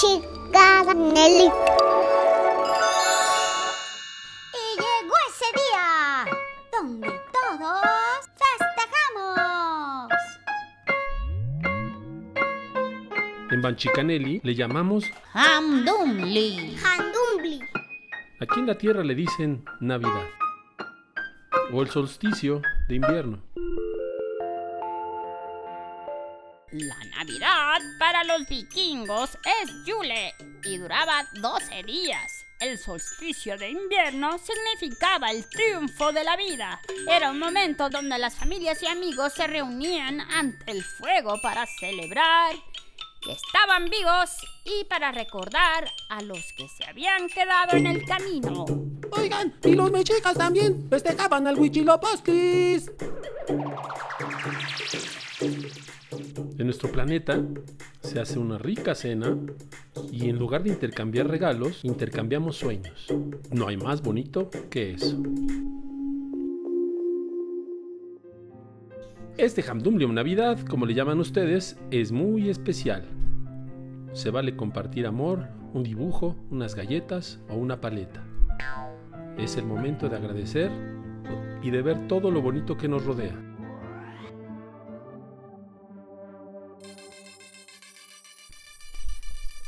chica Nelly. Y llegó ese día donde todos festejamos. En Banchicanelli le llamamos, Hamdumli. Handumbli. aquí en la tierra le dicen Navidad. O el solsticio de invierno. La Navidad para los vikingos es Yule y duraba 12 días. El solsticio de invierno significaba el triunfo de la vida. Era un momento donde las familias y amigos se reunían ante el fuego para celebrar que estaban vivos y para recordar a los que se habían quedado en el camino. Oigan, y los mexicas también festejaban al Huichilopochtlis. Nuestro planeta se hace una rica cena y en lugar de intercambiar regalos, intercambiamos sueños. No hay más bonito que eso. Este Hamdumlium Navidad, como le llaman ustedes, es muy especial. Se vale compartir amor, un dibujo, unas galletas o una paleta. Es el momento de agradecer y de ver todo lo bonito que nos rodea.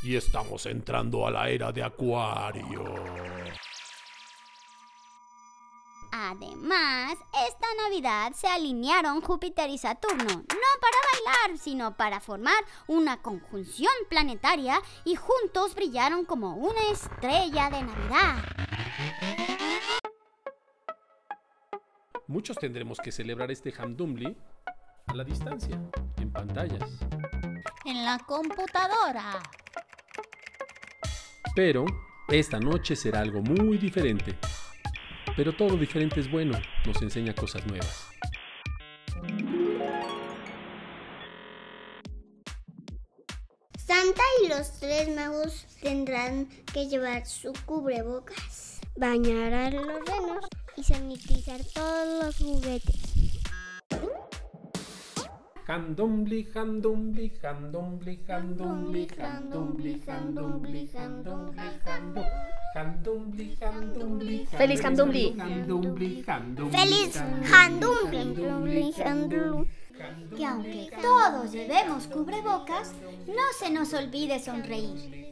Y estamos entrando a la era de Acuario. Además, esta Navidad se alinearon Júpiter y Saturno, no para bailar, sino para formar una conjunción planetaria y juntos brillaron como una estrella de Navidad. Muchos tendremos que celebrar este Hamdumli a la distancia, en pantallas. En la computadora. Pero esta noche será algo muy diferente. Pero todo diferente es bueno, nos enseña cosas nuevas. Santa y los tres magos tendrán que llevar su cubrebocas, bañar a los renos y sanitizar todos los juguetes. Handumbli, handumbli, handumbli, handumbli, handumbli, handumbli, handumbli, handu- handumbli, handumbli, Feliz Handumbli. handumbli, handumbli, ¡Feliz Handumbli! Handumbli. Que aunque todos llevemos cubrebocas, no se nos olvide sonreír.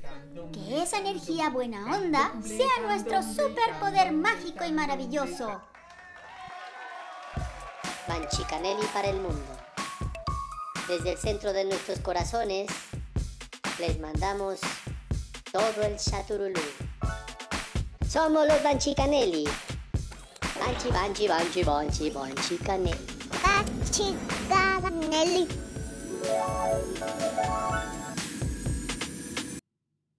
Que esa energía buena onda sea nuestro superpoder mágico y maravilloso. Banchicanelli para el mundo. Desde el centro de nuestros corazones les mandamos todo el chaturulú. Somos los Banchicanelli. Banchi, banchi, banchi, banchi, banchicanelli.